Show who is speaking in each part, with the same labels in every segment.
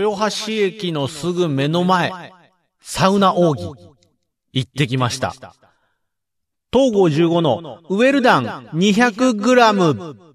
Speaker 1: 豊橋駅のすぐ目の前、サウナ奥義、行ってきました。東郷15のウェルダン 200g。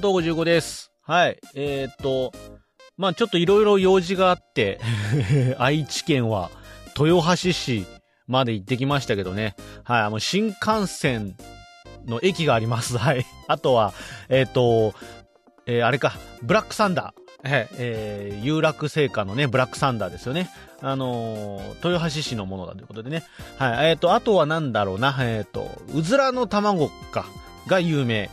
Speaker 1: も、東郷15です。はい。えー、っと、まあちょっといろいろ用事があって、愛知県は豊橋市まで行ってきましたけどね。はい。あの、新幹線の駅があります。はい。あとは、えー、っと、えーあれか、ブラックサンダー。えーえー有楽製菓のね、ブラックサンダーですよね。あのー豊橋市のものだということでね。はい。えーっと、あとはなんだろうな。えーっと、うずらの卵か、が有名。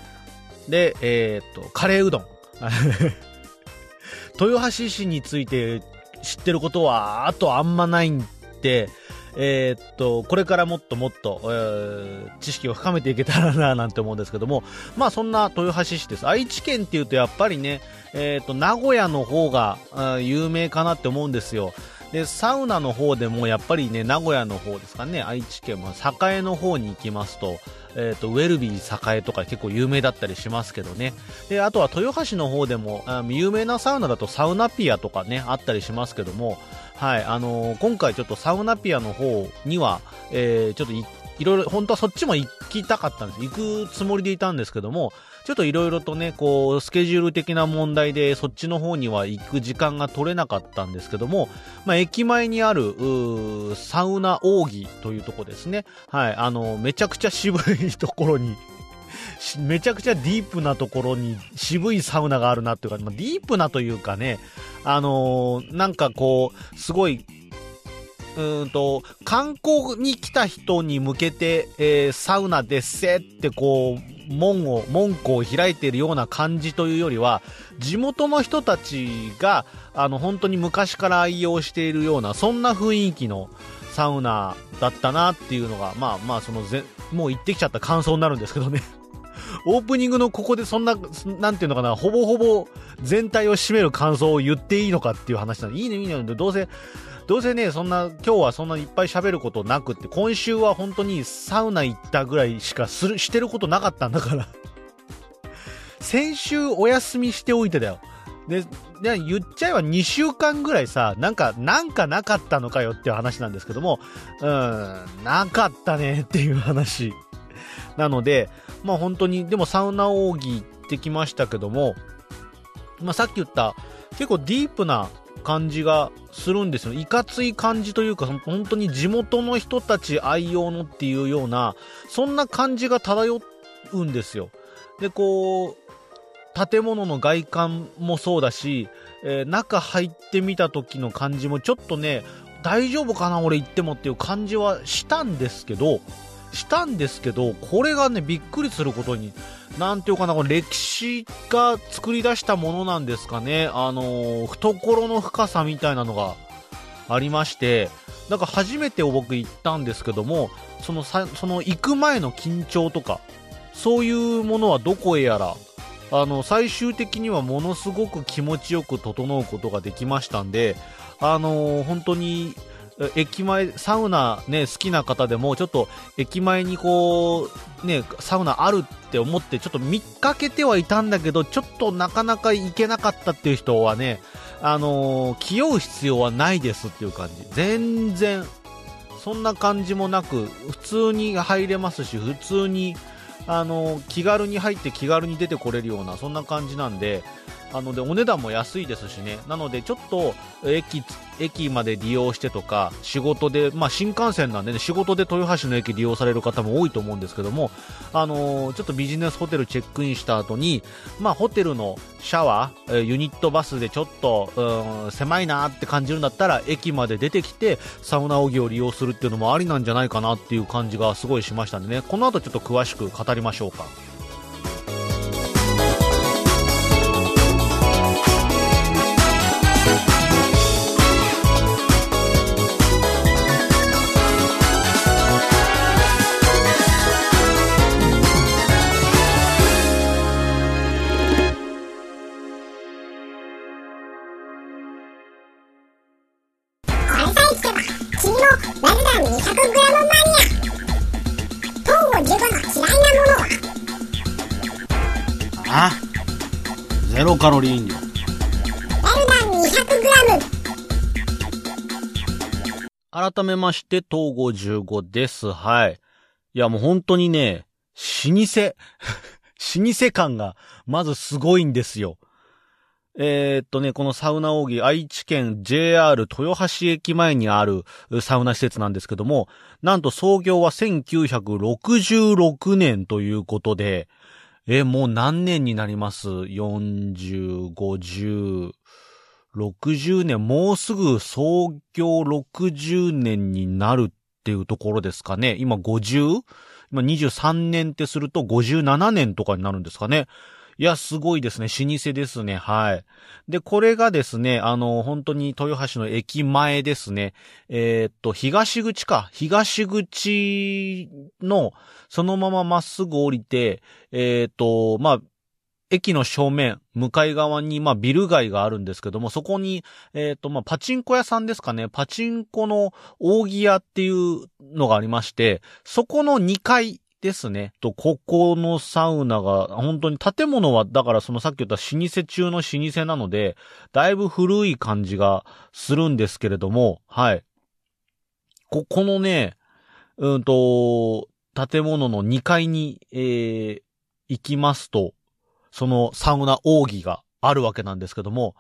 Speaker 1: で、えーっと、カレーうどん。豊橋市について知ってることは、あとあんまないんで、えーっと、これからもっともっと、えー知識を深めていけたらな、なんて思うんですけども、まあそんな豊橋市です。愛知県っていうとやっぱりね、えーっと、名古屋の方が有名かなって思うんですよ。で、サウナの方でもやっぱりね、名古屋の方ですかね、愛知県も栄の方に行きますと、えっ、と、ウェルビー栄とか結構有名だったりしますけどね。で、あとは豊橋の方でも、あ有名なサウナだとサウナピアとかね、あったりしますけども、はい、あのー今回ちょっとサウナピアの方には、えーちょっといいろいろ、本当はそっちも行きたかったんです。行くつもりでいたんですけども、ちょっといろいろとね、こう、スケジュール的な問題で、そっちの方には行く時間が取れなかったんですけども、まあ、駅前にある、サウナ奥義というとこですね。はい、あの、めちゃくちゃ渋いところに、めちゃくちゃディープなところに渋いサウナがあるなっていうか、まあ、ディープなというかね、あのーなんかこう、すごい、うんと、観光に来た人に向けて、えーサウナですせってこう、門を、門戸を開いているような感じというよりは、地元の人たちが、あの、本当に昔から愛用しているような、そんな雰囲気のサウナだったなっていうのが、まあまあ、そのぜ、もう行ってきちゃった感想になるんですけどね。オープニングのここでそんな、なんていうのかな、ほぼほぼ全体を占める感想を言っていいのかっていう話なんで、いいね、いいね、どうせ、どうせね、そんな、今日はそんないっぱい喋ることなくって、今週は本当にサウナ行ったぐらいしかする、してることなかったんだから。先週お休みしておいてだよ。で、で言っちゃえば2週間ぐらいさ、なんか、なんかなかったのかよっていう話なんですけども、うん、なかったねっていう話。なので、まあ本当に、でもサウナ奥義行ってきましたけども、まあさっき言った、結構ディープな感じがするんですよ。いかつい感じというか、本当に地元の人たち愛用のっていうような、そんな感じが漂うんですよ。で、こう、建物の外観もそうだし、えー中入ってみた時の感じもちょっとね、大丈夫かな俺行ってもっていう感じはしたんですけど、したんですけど、これがね、びっくりすることに、なんていうかな、歴史が作り出したものなんですかね。あのー懐の深さみたいなのがありまして、なんか初めて僕行ったんですけども、そのさ、その行く前の緊張とか、そういうものはどこへやら、あの、最終的にはものすごく気持ちよく整うことができましたんで、あのー本当に、駅前、サウナね、好きな方でも、ちょっと駅前にこう、ね、サウナあるって思って、ちょっと見かけてはいたんだけど、ちょっとなかなか行けなかったっていう人はね、あのー気負う必要はないですっていう感じ。全然、そんな感じもなく、普通に入れますし、普通に、あのー気軽に入って気軽に出てこれるような、そんな感じなんで、あので、お値段も安いですしね。なので、ちょっと、駅、駅まで利用してとか、仕事で、まあ新幹線なんでね、仕事で豊橋の駅利用される方も多いと思うんですけども、あのーちょっとビジネスホテルチェックインした後に、まあホテルのシャワー、えユニットバスでちょっと、うん、狭いなって感じるんだったら、駅まで出てきて、サウナオギを利用するっていうのもありなんじゃないかなっていう感じがすごいしましたんでね、この後ちょっと詳しく語りましょうか。カロリー飲料。
Speaker 2: ラルダン 200g
Speaker 1: 改めまして、東郷15です。はい。いや、もう本当にね、老舗、老舗感が、まずすごいんですよ。えーっとね、このサウナ奥義、愛知県 JR 豊橋駅前にあるサウナ施設なんですけども、なんと創業は1966年ということで、え、もう何年になります ?40、50、60年、もうすぐ創業60年になるっていうところですかね。今 50? 今23年ってすると57年とかになるんですかね。いや、すごいですね。老舗ですね。はい。で、これがですね、あの、本当に豊橋の駅前ですね。えーっと、東口か。東口の、そのまままっすぐ降りて、えーっと、まあ、駅の正面、向かい側に、まあ、ビル街があるんですけども、そこに、えっ、と、まあ、パチンコ屋さんですかね。パチンコの扇屋っていうのがありまして、そこの2階ですね。と、ここのサウナが、本当に建物は、だからそのさっき言った老舗中の老舗なので、だいぶ古い感じがするんですけれども、はい。こ、このね、うんと、建物の2階に、えー、行きますと、そのサウナ奥義があるわけなんですけども、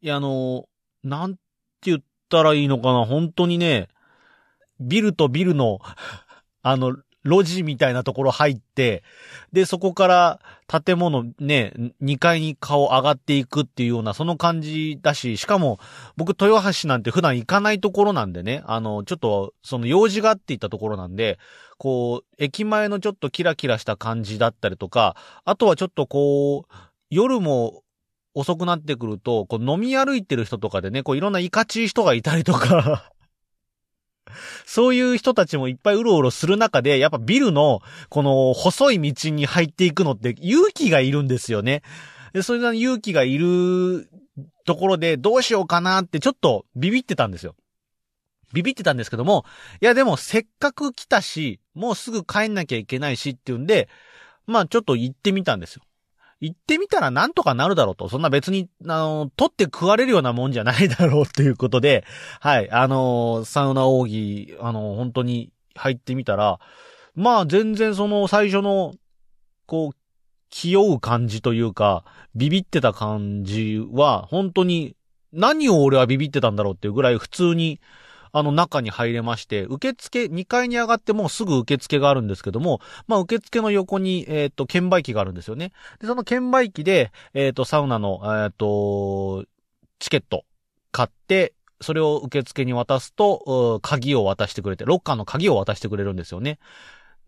Speaker 1: いや、あの、なんて言ったらいいのかな、本当にね、ビルとビルの、あの、路地みたいなところ入って、で、そこから建物ね、2階に顔上がっていくっていうような、その感じだし、しかも、僕、豊橋なんて普段行かないところなんでね、あの、ちょっと、その用事があって行ったところなんで、こう、駅前のちょっとキラキラした感じだったりとか、あとはちょっとこう、夜も遅くなってくると、こう飲み歩いてる人とかでね、こういろんないかちい人がいたりとか、そういう人たちもいっぱいうろうろする中で、やっぱビルの、この細い道に入っていくのって勇気がいるんですよね。で、それな勇気がいるところでどうしようかなってちょっとビビってたんですよ。ビビってたんですけども、いやでもせっかく来たし、もうすぐ帰んなきゃいけないしっていうんで、まあちょっと行ってみたんですよ。行ってみたらなんとかなるだろうと。そんな別に、あの、取って食われるようなもんじゃないだろうっていうことで、はい、あの、サウナ奥義、あの、本当に入ってみたら、まあ全然その最初の、こう、気負う感じというか、ビビってた感じは、本当に、何を俺はビビってたんだろうっていうぐらい普通に、あの中に入れまして、受付、2階に上がってもうすぐ受付があるんですけども、まあ受付の横に、えっ、と、券売機があるんですよね。で、その券売機で、えっ、と、サウナの、えっ、と、チケット買って、それを受付に渡すと、鍵を渡してくれて、ロッカーの鍵を渡してくれるんですよね。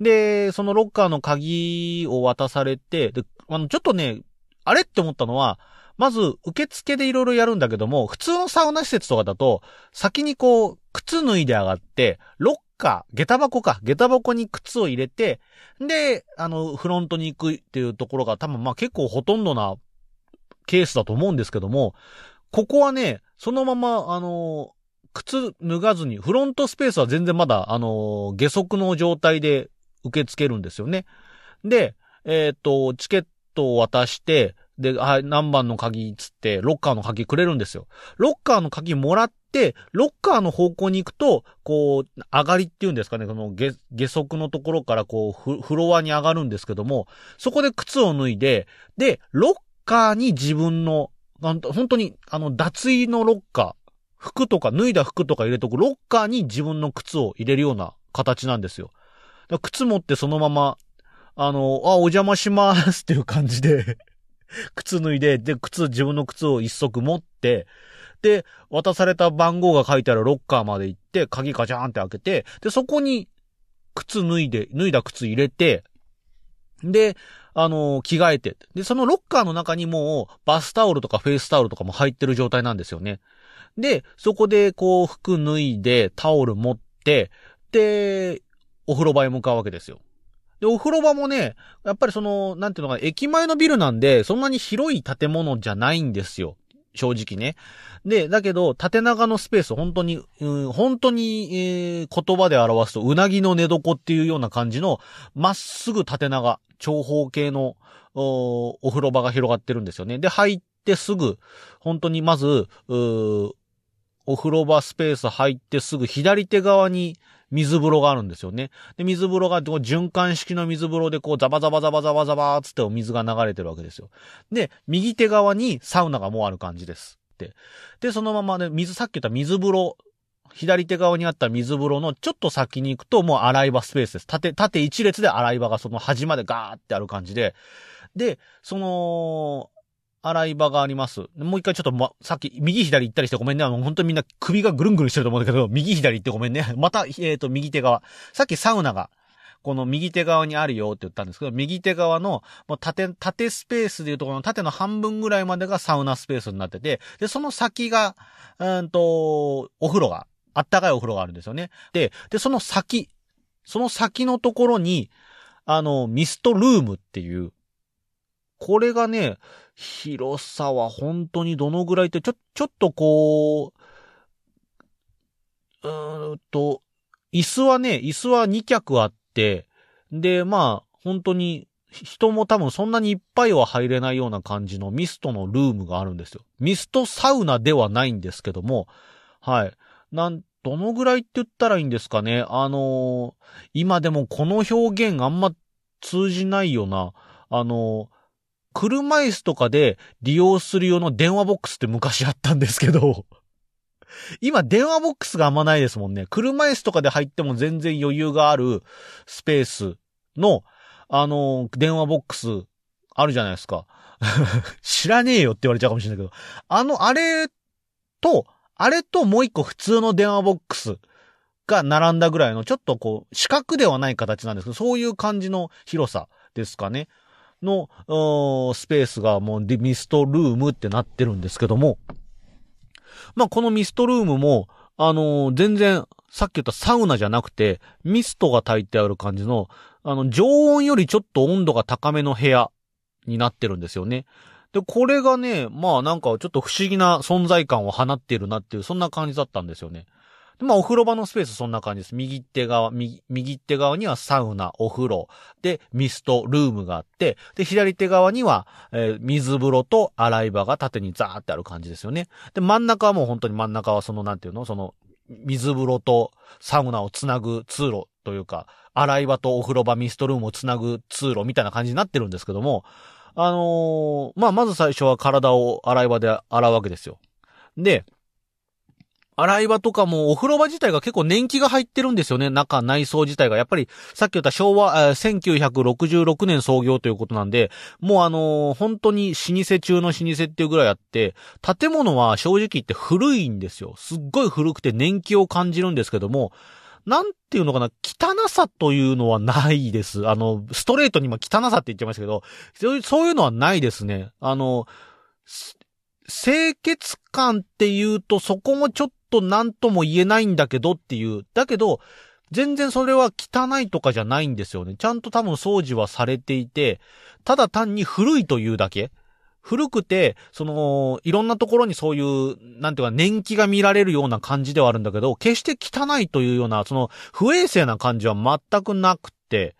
Speaker 1: で、そのロッカーの鍵を渡されて、で、あの、ちょっとね、あれって思ったのは、まず、受付でいろいろやるんだけども、普通のサウナ施設とかだと、先にこう、靴脱いで上がって、ロッカー、下駄箱か、下駄箱に靴を入れて、で、あの、フロントに行くっていうところが多分まあ結構ほとんどなケースだと思うんですけども、ここはね、そのまま、あの、靴脱がずに、フロントスペースは全然まだ、あの、下足の状態で受け付けるんですよね。で、えっ、と、チケットを渡して、で、はい、何番の鍵つって、ロッカーの鍵くれるんですよ。ロッカーの鍵もらって、ロッカーの方向に行くと、こう、上がりっていうんですかね、この下、下足のところからこうフ、ロアに上がるんですけども、そこで靴を脱いで、で、ロッカーに自分の、本当に、あの、脱衣のロッカー、服とか、脱いだ服とか入れとくロッカーに自分の靴を入れるような形なんですよ。靴持ってそのまま、あの、あ、お邪魔しますっていう感じで、靴脱いで、で、靴、自分の靴を一足持って、で、渡された番号が書いてあるロッカーまで行って、鍵ガチャーンって開けて、で、そこに、靴脱いで、脱いだ靴入れて、で、あの着替えて。で、そのロッカーの中にもう、バスタオルとかフェイスタオルとかも入ってる状態なんですよね。で、そこで、こう、服脱いで、タオル持って、で、お風呂場へ向かうわけですよ。で、お風呂場もね、やっぱりその、なんていうのかな、駅前のビルなんで、そんなに広い建物じゃないんですよ。正直ね。で、だけど、縦長のスペース、本当に、うん、本当に、えー、言葉で表すと、うなぎの寝床っていうような感じの、まっすぐ縦長、長方形の、おお風呂場が広がってるんですよね。で、入ってすぐ、本当にまず、お風呂場スペース入ってすぐ左手側に水風呂があるんですよね。で、水風呂がこう循環式の水風呂でこうザバザバザバザバザバーつってお水が流れてるわけですよ。で、右手側にサウナがもうある感じです。って。で、そのままね、水、さっき言った水風呂、左手側にあった水風呂のちょっと先に行くともう洗い場スペースです。縦、縦一列で洗い場がその端までガーってある感じで。で、その、洗い場があります。もう一回ちょっと、ま、さっき、右左行ったりしてごめんね。あの、本当にみんな首がぐるんぐるんしてると思うんだけど、右左行ってごめんね。また、えっ、ー、と、右手側。さっきサウナが、この右手側にあるよって言ったんですけど、右手側の、もう縦、縦スペースでいうところの縦の半分ぐらいまでがサウナスペースになってて、で、その先が、うんと、お風呂が、あったかいお風呂があるんですよね。で、で、その先、その先のところに、あの、ミストルームっていう、これがね、広さは本当にどのぐらいって、ちょ、ちょっとこう、うーんと、椅子はね、椅子は2脚あって、で、まあ、本当に、人も多分そんなにいっぱいは入れないような感じのミストのルームがあるんですよ。ミストサウナではないんですけども、はい。なん、どのぐらいって言ったらいいんですかね。あのー、今でもこの表現あんま通じないよな。あの、車椅子とかで利用する用の電話ボックスって昔あったんですけど 今電話ボックスがあんまないですもんね。車椅子とかで入っても全然余裕があるスペースの、あの、電話ボックスあるじゃないですか。知らねえよって言われちゃうかもしれないけど。あの、あれと、あれともう一個普通の電話ボックスが並んだぐらいの、ちょっとこう、四角ではない形なんですけど、そういう感じの広さですかね。の、スペースがもうミストルームってなってるんですけども、まあ、このミストルームも、あのー、全然、さっき言ったサウナじゃなくて、ミストが焚いてある感じの、あの、常温よりちょっと温度が高めの部屋になってるんですよね。で、これがね、まあなんかちょっと不思議な存在感を放っているなっていう、そんな感じだったんですよね。まあ、お風呂場のスペースそんな感じです。右手側、右、右手側にはサウナ、お風呂、で、ミスト、ルームがあって、で、左手側には、えー、水風呂と洗い場が縦にザーってある感じですよね。で、真ん中はもう本当に真ん中はその、なんていうの？その、水風呂とサウナをつなぐ通路というか、洗い場とお風呂場、ミストルームをつなぐ通路みたいな感じになってるんですけども、あのー、まあ、まず最初は体を洗い場で洗うわけですよ。で、洗い場とかもお風呂場自体が結構年季が入ってるんですよね。中、内装自体が。やっぱり、さっき言った昭和、1966年創業ということなんで、もうあのー、本当に老舗中の老舗っていうぐらいあって、建物は正直言って古いんですよ。すっごい古くて年季を感じるんですけども、なんていうのかな、汚さというのはないです。あの、ストレートに今汚さって言っちゃいましたけど、そういうのはないですね。あの、清潔感っていうとそこもちょっと何とも言えないんだけどっていう。だけど、全然それは汚いとかじゃないんですよね。ちゃんと多分掃除はされていて、ただ単に古いというだけ。古くて、その、いろんなところにそういう、なんていうか、年季が見られるような感じではあるんだけど、決して汚いというような、その、不衛生な感じは全くなくて、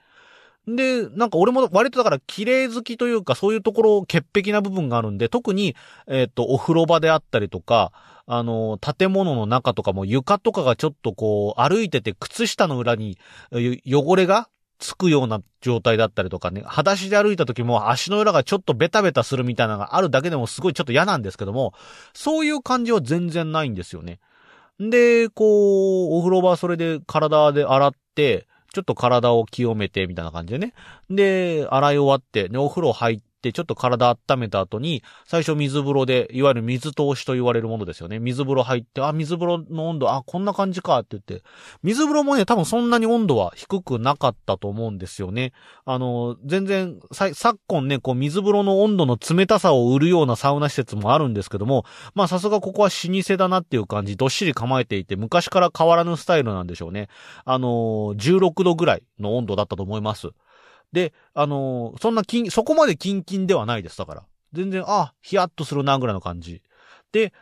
Speaker 1: で、なんか俺も割とだから綺麗好きというか、そういうところ潔癖な部分があるんで、特に、えっ、ー、と、お風呂場であったりとか、あの、建物の中とかも床とかがちょっとこう、歩いてて靴下の裏に汚れがつくような状態だったりとかね、裸足で歩いた時も足の裏がちょっとベタベタするみたいなのがあるだけでもすごいちょっと嫌なんですけども、そういう感じは全然ないんですよね。で、こう、お風呂場それで体で洗って、ちょっと体を清めて、みたいな感じでね。で、洗い終わって、で、お風呂入って、ちょっと体温めた後に、最初水風呂で、いわゆる水通しと言われるものですよね。水風呂入って、あ、水風呂の温度、あ、こんな感じかって言って。水風呂もね、多分そんなに温度は低くなかったと思うんですよね。あの、全然、さ、昨今ね、こう水風呂の温度の冷たさを売るようなサウナ施設もあるんですけども、まあさすがここは老舗だなっていう感じ、どっしり構えていて、昔から変わらぬスタイルなんでしょうね。あの、16度ぐらいの温度だったと思います。で、あのー、そんなキン、そこまでキンキンではないです。だから。全然、あ、ヒヤッとするな、ぐらいの感じ。で、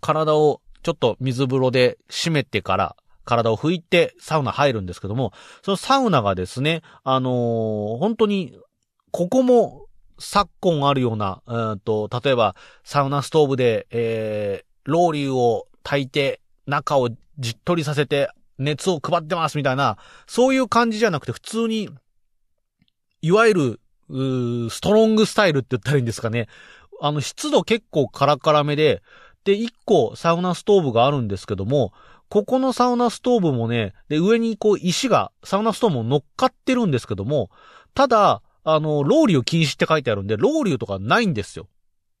Speaker 1: 体をちょっと水風呂で締めてから、体を拭いてサウナ入るんですけども、そのサウナがですね、あのー本当に、ここも昨今あるような、うーんと、例えば、サウナストーブで、えー、ロウリュを炊いて、中をじっとりさせて、熱を配ってますみたいな、そういう感じじゃなくて、普通に、いわゆる、ストロングスタイルって言ったらいいんですかね。あの、湿度結構カラカラめで、で、一個サウナストーブがあるんですけども、ここのサウナストーブもね、で、上にこう石が、サウナストーブも乗っかってるんですけども、ただ、あの、ロウリュ禁止って書いてあるんで、ロウリュとかないんですよ。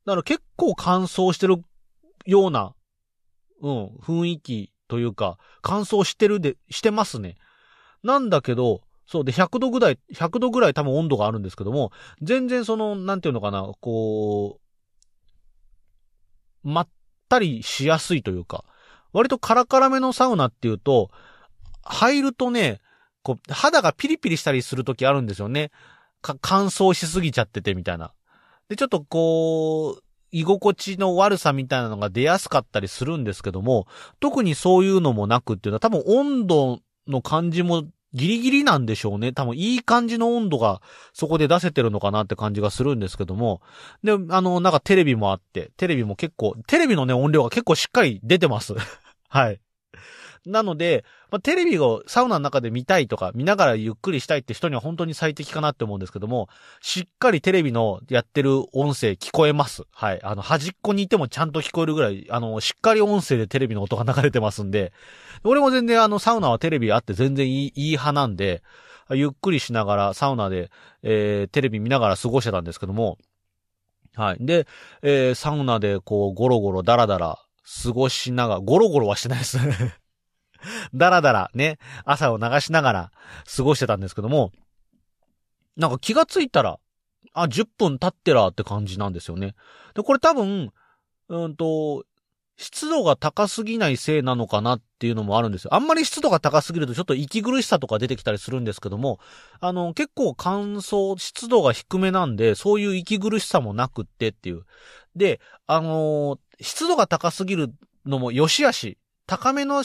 Speaker 1: だから結構乾燥してるような、うん、雰囲気というか、乾燥してるで、してますね。なんだけど、そうで、100度ぐらい、100度ぐらい多分温度があるんですけども、全然その、なんていうのかな、こう、まったりしやすいというか、割とカラカラめのサウナっていうと、入るとね、こう、肌がピリピリしたりするときあるんですよね。か、乾燥しすぎちゃっててみたいな。で、ちょっとこう、居心地の悪さみたいなのが出やすかったりするんですけども、特にそういうのもなくっていうのは多分温度の感じもギリギリなんでしょうね。多分いい感じの温度がそこで出せてるのかなって感じがするんですけども。で、あの、なんかテレビもあって、テレビも結構、テレビのね、音量が結構しっかり出てます。はい。なので、まあ、テレビをサウナの中で見たいとか、見ながらゆっくりしたいって人には本当に最適かなって思うんですけども、しっかりテレビのやってる音声聞こえます。はい。あの、端っこにいてもちゃんと聞こえるぐらい、あの、しっかり音声でテレビの音が流れてますんで、俺も全然あの、サウナはテレビあって全然いい、いい派なんで、ゆっくりしながら、サウナで、えー、テレビ見ながら過ごしてたんですけども、はい。で、えー、サウナでこう、ゴロゴロダラダラ過ごしながら、ゴロゴロはしてないですね。ダラダラね、朝を流しながら過ごしてたんですけども、なんか気がついたら、あ、10分経ってらって感じなんですよね。で、これ多分、うんと、湿度が高すぎないせいなのかなっていうのもあるんですよ。あんまり湿度が高すぎるとちょっと息苦しさとか出てきたりするんですけども、あの、結構乾燥、湿度が低めなんで、そういう息苦しさもなくってっていう。で、あのー湿度が高すぎるのも良し悪し、高めの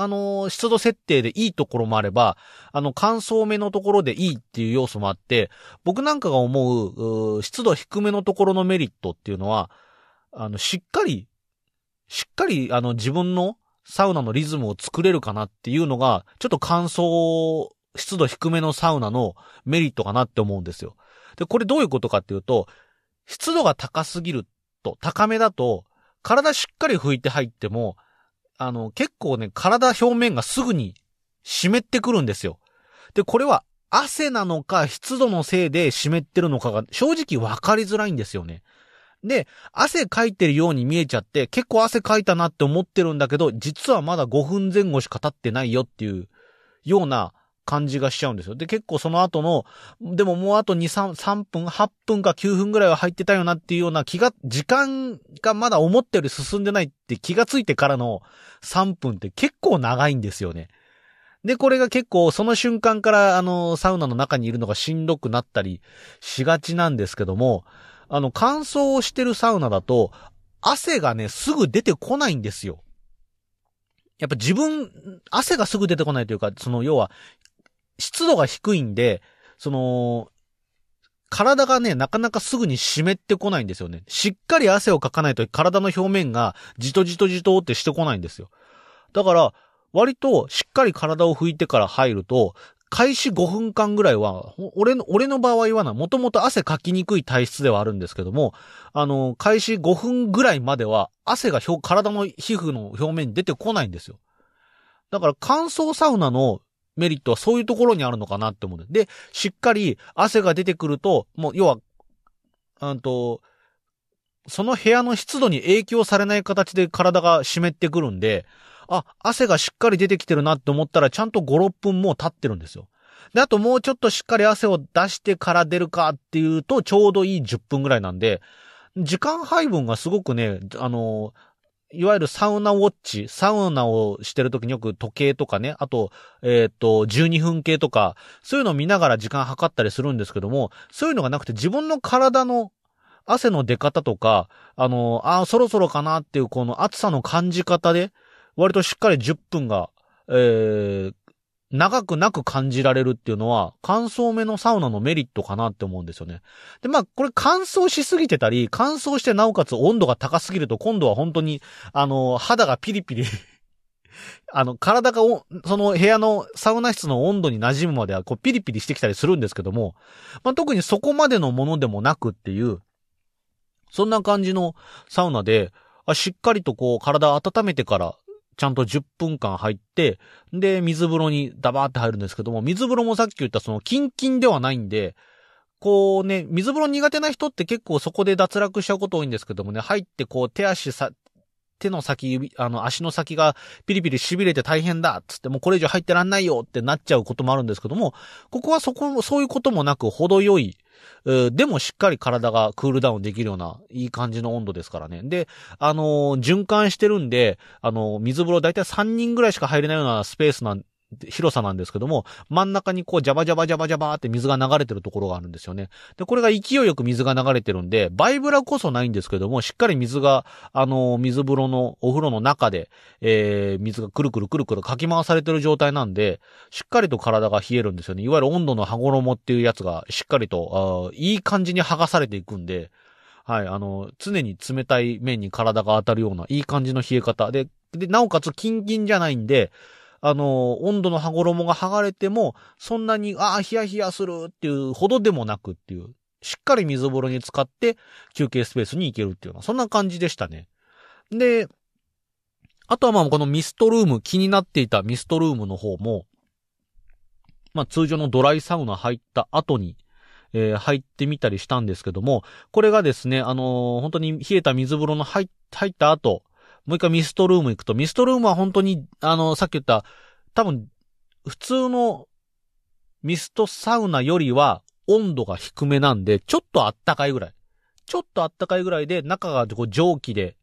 Speaker 1: あの湿度設定でいいところもあれば、あの、乾燥めのところでいいっていう要素もあって、僕なんかが思う、う湿度低めのところのメリットっていうのは、あの、しっかり、しっかり、あの、自分のサウナのリズムを作れるかなっていうのが、ちょっと乾燥、湿度低めのサウナのメリットかなって思うんですよ。で、これどういうことかっていうと、湿度が高すぎると、高めだと、体しっかり拭いて入っても、あの、結構ね、体表面がすぐに湿ってくるんですよ。で、これは汗なのか湿度のせいで湿ってるのかが正直わかりづらいんですよね。で、汗かいてるように見えちゃって、結構汗かいたなって思ってるんだけど、実はまだ5分前後しか経ってないよっていうような感じがしちゃうんですよ。で、結構その後の、でももうあと2、3、3分、8分か9分ぐらいは入ってたよなっていうような気が、時間がまだ思ったより進んでないって気がついてからの3分って結構長いんですよね。で、これが結構その瞬間からあの、サウナの中にいるのがしんどくなったりしがちなんですけども、あの、乾燥をしてるサウナだと、汗がね、すぐ出てこないんですよ。やっぱ自分、汗がすぐ出てこないというか、その要は、湿度が低いんで、その、体がね、なかなかすぐに湿ってこないんですよね。しっかり汗をかかないと体の表面がじとじとじとってしてこないんですよ。だから、割としっかり体を拭いてから入ると、開始5分間ぐらいは、俺の、俺の場合はな、もともと汗かきにくい体質ではあるんですけども、あの、開始5分ぐらいまでは、汗が体の皮膚の表面に出てこないんですよ。だから乾燥サウナのメリットはそういうところにあるのかなって思うで。しっかり汗が出てくると、もう、要は、うんと、その部屋の湿度に影響されない形で体が湿ってくるんで、あ、汗がしっかり出てきてるなって思ったら、ちゃんと5、6分もう経ってるんですよ。で、あともうちょっとしっかり汗を出してから出るかっていうと、ちょうどいい10分ぐらいなんで、時間配分がすごくね、あの、いわゆるサウナウォッチ、サウナをしてるときによく時計とかね、あと、えっ、と、12分計とか、そういうのを見ながら時間計ったりするんですけども、そういうのがなくて自分の体の、汗の出方とか、あの、あそろそろかなっていうこの暑さの感じ方で、割としっかり10分が、えー、長くなく感じられるっていうのは、乾燥目のサウナのメリットかなって思うんですよね。で、まあ、これ乾燥しすぎてたり、乾燥してなおかつ温度が高すぎると、今度は本当に、あの、肌がピリピリ あの、体がお、その部屋のサウナ室の温度に馴染むまでは、こう、ピリピリしてきたりするんですけども、まあ、特にそこまでのものでもなくっていう、そんな感じのサウナで、しっかりとこう、体温めてから、ちゃんと10分間入って、で、水風呂にダバーって入るんですけども、水風呂もさっき言ったその、キンキンではないんで、こうね、水風呂苦手な人って結構そこで脱落しちゃうこと多いんですけどもね、入ってこう手足さ、手の先、指、あの、足の先がピリピリ痺れて大変だっつって、もうこれ以上入ってらんないよってなっちゃうこともあるんですけども、ここはそこ、そういうこともなく程よい、でもしっかり体がクールダウンできるような、いい感じの温度ですからね。で、あのー、循環してるんで、あのー、水風呂大体3人ぐらいしか入れないようなスペースなん広さなんですけども、真ん中にこう、ジャバジャバジャバジャバって水が流れてるところがあるんですよね。で、これが勢いよく水が流れてるんで、バイブラこそないんですけども、しっかり水が、あの、水風呂の、お風呂の中で、えー、水がくるくるくるくるかき回されてる状態なんで、しっかりと体が冷えるんですよね。いわゆる温度の羽衣っていうやつが、しっかりと、あいい感じに剥がされていくんで、はい、あの、常に冷たい面に体が当たるような、いい感じの冷え方。で、で、なおかつ、キンキンじゃないんで、あの、温度の羽衣が剥がれても、そんなに、ああ、ヒヤヒヤするっていうほどでもなくっていう、しっかり水風呂に使って休憩スペースに行けるっていうのは、そんな感じでしたね。で、あとはまあこのミストルーム、気になっていたミストルームの方も、まあ通常のドライサウナ入った後に、えー、入ってみたりしたんですけども、これがですね、あのー、本当に冷えた水風呂の入入った後、もう一回ミストルーム行くと、ミストルームは本当に、あの、さっき言った、多分、普通のミストサウナよりは温度が低めなんで、ちょっとあったかいぐらい。ちょっとあったかいぐらいで、中がこう蒸気で、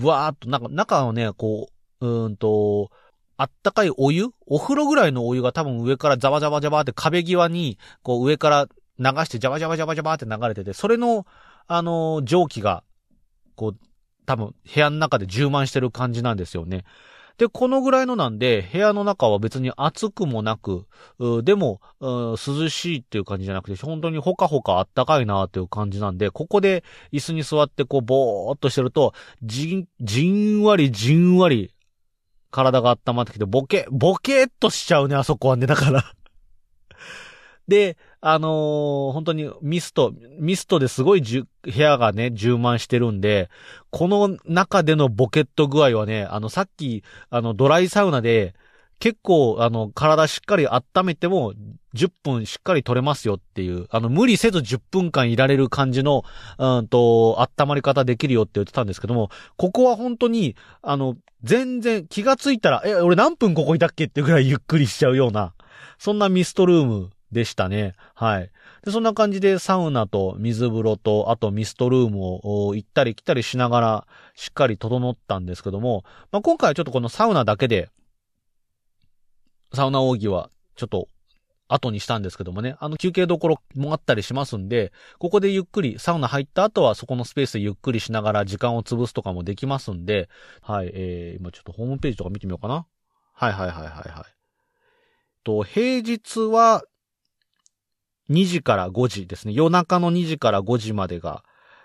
Speaker 1: わーっと、なんか、中はね、こう、うーんと、あったかいお湯？お風呂ぐらいのお湯が多分上からザバザバザバって壁際に、こう上から流してジャバジャバジャバジャバって流れてて、それの、あの、蒸気が、こう、多分部屋の中で充満してる感じなんですよね。で、このぐらいのなんで、部屋の中は別に暑くもなく、でも、涼しいっていう感じじゃなくて、本当にほかほかあったかいなっていう感じなんで、ここで椅子に座ってこう、ぼーっとしてると、じん、じんわりじんわり、体が温まってきて、ボケ、ボケっとしちゃうね、あそこはね、だからで、あのー、本当にミスト、ミストですごい部屋がね、充満してるんで、この中でのボケット具合はね、あの、さっき、あの、ドライサウナで、結構、あの、体しっかり温めても、10分しっかり取れますよっていう、あの、無理せず10分間いられる感じの、うんと、温まり方できるよって言ってたんですけども、ここは本当に、あの、全然気がついたら、え、俺何分ここいたっけってぐらいゆっくりしちゃうような、そんなミストルームでしたね。はい。で、そんな感じでサウナと水風呂と、あとミストルームを行ったり来たりしながら、しっかり整ったんですけども、まあ、今回はちょっとこのサウナだけで、サウナ奥義はちょっと後にしたんですけどもね、あの休憩どころもあったりしますんで、ここでゆっくり、サウナ入った後はそこのスペースでゆっくりしながら時間を潰すとかもできますんで、はい、えー、今ちょっとホームページとか見てみようかな。はいはいはいはいはい。と、平日は2時から5時ですね。夜中の2時から5時までが、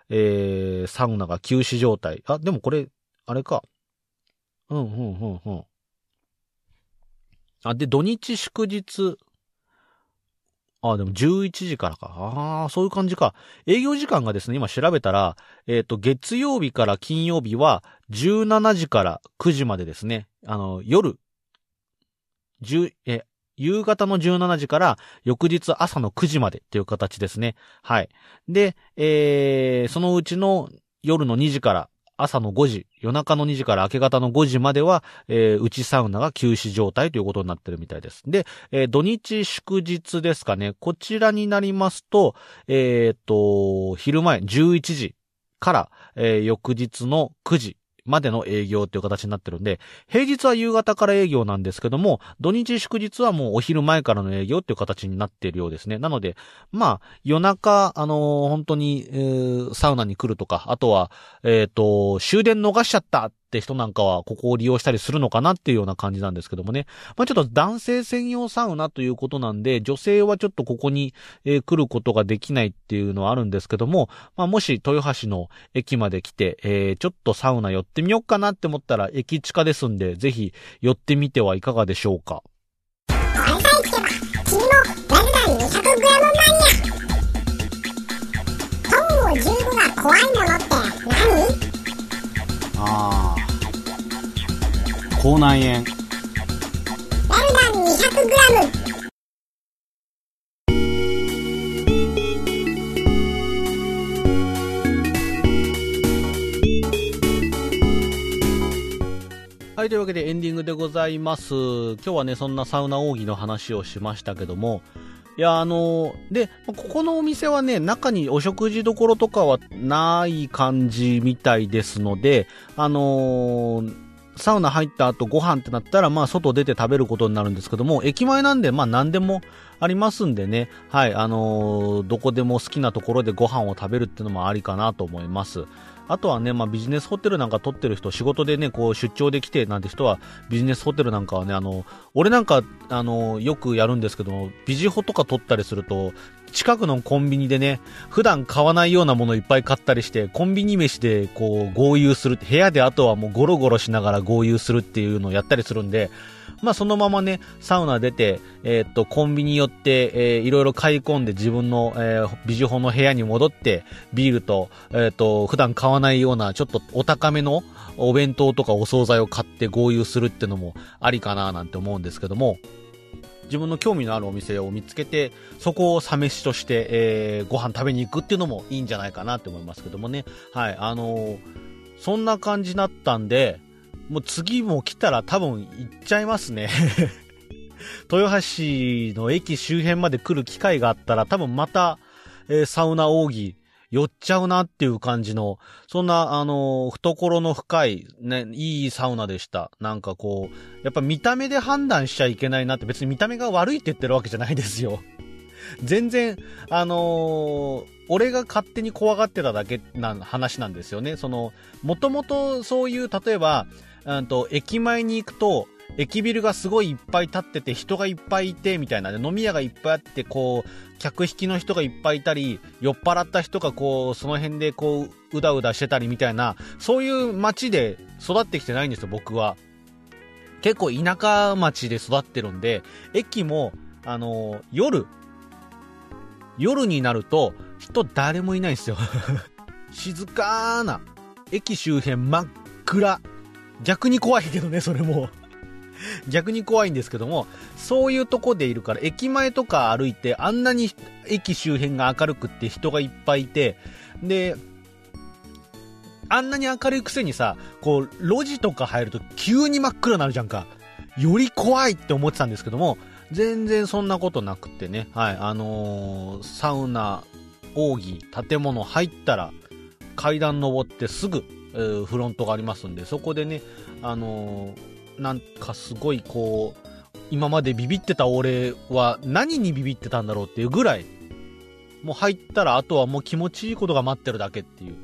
Speaker 1: えー、サウナが休止状態。あ、でもこれ、あれか。うん、うん、うん、うん。あ、で、土日祝日。あ、でも11時からか。ああ、そういう感じか。営業時間がですね、今調べたら、えっ、ー、と、月曜日から金曜日は17時から9時までですね。あの、夜、10、え、夕方の17時から翌日朝の9時までっていう形ですね。はい。で、えー、そのうちの夜の2時から朝の5時、夜中の2時から明け方の5時までは、えー、内サウナが休止状態ということになってるみたいです。で、えー、土日祝日ですかね。こちらになりますと、えっ、と、昼前11時から、えー、翌日の9時までの営業っていう形になってるんで、平日は夕方から営業なんですけども、土日祝日はもうお昼前からの営業っていう形になっているようですね。なので、まあ、夜中、あのー本当に、えーサウナに来るとか、あとは、えっ、と、終電逃しちゃったって人なんかは、ここを利用したりするのかなっていうような感じなんですけどもね。まあちょっと男性専用サウナということなんで、女性はちょっとここに、えー来ることができないっていうのはあるんですけども、まあもし豊橋の駅まで来て、えーちょっとサウナ寄ってみようかなって思ったら、駅地下ですんで、ぜひ寄ってみてはいかがでしょうか。
Speaker 3: 口内炎。
Speaker 2: ラルダン 200g
Speaker 1: はい、というわけでエンディングでございます。今日はね、そんなサウナ奥義の話をしましたけども、いや、あので、ここのお店はね、中にお食事どころとかはない感じみたいですので、あのーサウナ入った後ご飯ってなったら、まあ外出て食べることになるんですけども、駅前なんで、まあ何でもありますんでね、はい、あのーどこでも好きなところでご飯を食べるっていうのもありかなと思います。あとはね、まあビジネスホテルなんか取ってる人、仕事でね、こう出張で来てなんて人は、ビジネスホテルなんかはね、あの、俺なんか、あの、よくやるんですけども、ビジホとか取ったりすると、近くのコンビニでね、普段買わないようなものいっぱい買ったりして、コンビニ飯でこう合流する、部屋であとはもうゴロゴロしながら合流するっていうのをやったりするんで、まあそのままね、サウナ出て、えーっと、コンビニ寄って、えーいろいろ買い込んで自分の、えービジホの部屋に戻って、ビールと、えーっと、普段買わないような、ちょっとお高めのお弁当とかお惣菜を買って合流するってのもありかななんて思うんですけども、自分の興味のあるお店を見つけて、そこをサ飯として、えーご飯食べに行くっていうのもいいんじゃないかなって思いますけどもね。はい、あのーそんな感じだったんで、もう次も来たら多分行っちゃいますね。豊橋の駅周辺まで来る機会があったら多分また、えーサウナ奥義寄っちゃうなっていう感じの、そんな、あの懐の深い、ね、いいサウナでした。なんかこう、やっぱ見た目で判断しちゃいけないなって別に見た目が悪いって言ってるわけじゃないですよ。全然、あのー俺が勝手に怖がってただけな話なんですよね。その、もともとそういう、例えば、うんと、駅前に行くと、駅ビルがすごいいっぱい立ってて、人がいっぱいいて、みたいな。で飲み屋がいっぱいあって、こう、客引きの人がいっぱいいたり、酔っ払った人がこう、その辺でこう、うだうだしてたりみたいな、そういう街で育ってきてないんですよ、僕は。結構田舎町で育ってるんで、駅も、あの夜、夜になると、人誰もいないんですよ。静かな。駅周辺真っ暗。逆に怖いけどね、それも。逆に怖いんですけども、そういうとこでいるから、駅前とか歩いて、あんなに駅周辺が明るくって人がいっぱいいて、で、あんなに明るいくせにさ、こう、路地とか入ると急に真っ暗になるじゃんか。より怖いって思ってたんですけども、全然そんなことなくてね、はい、あのーサウナ、奥義、建物入ったら、階段登ってすぐ、えーフロントがありますんで、そこでね、あのーなんかすごいこう、今までビビってた俺は何にビビってたんだろうっていうぐらい、もう入ったらあとはもう気持ちいいことが待ってるだけっていう、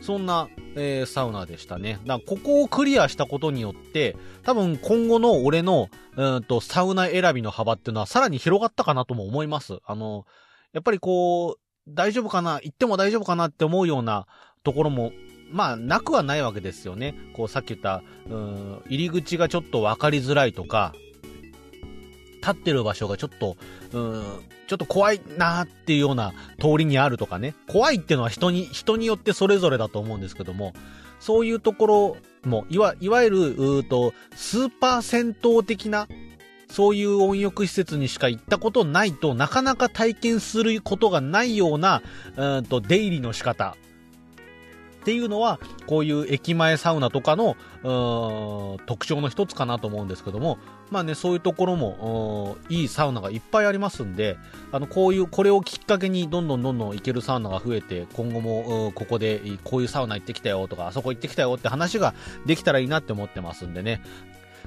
Speaker 1: そんな、えーサウナでしたね。だからここをクリアしたことによって、多分今後の俺の、うんと、サウナ選びの幅っていうのはさらに広がったかなとも思います。あの、やっぱりこう、大丈夫かな行っても大丈夫かなって思うようなところも、まあ、なくはないわけですよね。こう、さっき言った、うん、入り口がちょっと分かりづらいとか、立ってる場所がちょっと、うん、ちょっと怖いなっていうような通りにあるとかね。怖いっていうのは人に、人によってそれぞれだと思うんですけども、そういうところも、いわ、いわゆる、うーと、スーパー銭湯的な、そういう温浴施設にしか行ったことないとなかなか体験することがないような、うんと、出入りの仕方。っていうのは、こういう駅前サウナとかの、特徴の一つかなと思うんですけども、まあね、そういうところも、いいサウナがいっぱいありますんで、あの、こういう、これをきっかけにどんどんどんどん行けるサウナが増えて、今後も、ここでこういうサウナ行ってきたよとか、あそこ行ってきたよって話ができたらいいなって思ってますんでね。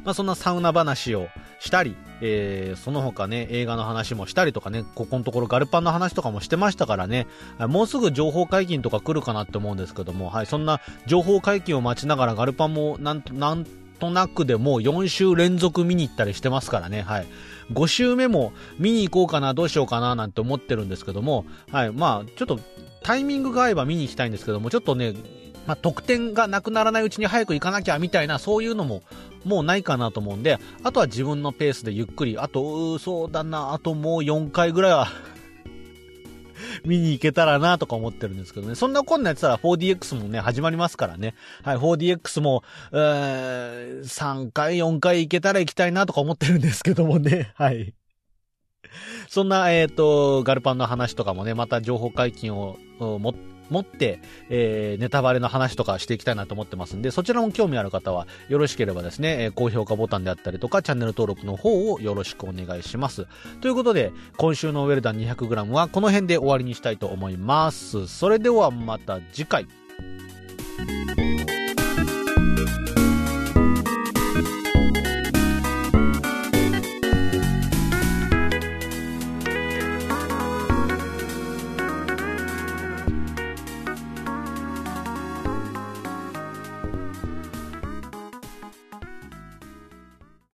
Speaker 1: まあ、そんなサウナ話をしたり、えー、その他ね、映画の話もしたりとかね、ここのところガルパンの話とかもしてましたからね、もうすぐ情報解禁とか来るかなって思うんですけども、はい、そんな情報解禁を待ちながらガルパンもなんと、なんとなくでも4週連続見に行ったりしてますからね、はい。5週目も見に行こうかな、どうしようかな、なんて思ってるんですけども、はい、まあ、ちょっとタイミングが合えば見に行きたいんですけども、ちょっとね、まあ、得点がなくならないうちに早く行かなきゃみたいな、そういうのももうないかなと思うんで、あとは自分のペースでゆっくり、あと、そうだな、あともう4回ぐらいは 見に行けたらなとか思ってるんですけどね。そんなこんなやつたら 4DX もね、始まりますからね。はい、4DX も、えー、3回、4回行けたら行きたいなとか思ってるんですけどもね。はい。そんな、えっ、ー、と、ガルパンの話とかもね、また情報解禁を持って、持って、えー、ネタバレの話とかしていきたいなと思ってますんで、そちらも興味ある方は、よろしければですね、え、高評価ボタンであったりとか、チャンネル登録の方をよろしくお願いします。ということで、今週のウェルダン 200g はこの辺で終わりにしたいと思います。それではまた次回。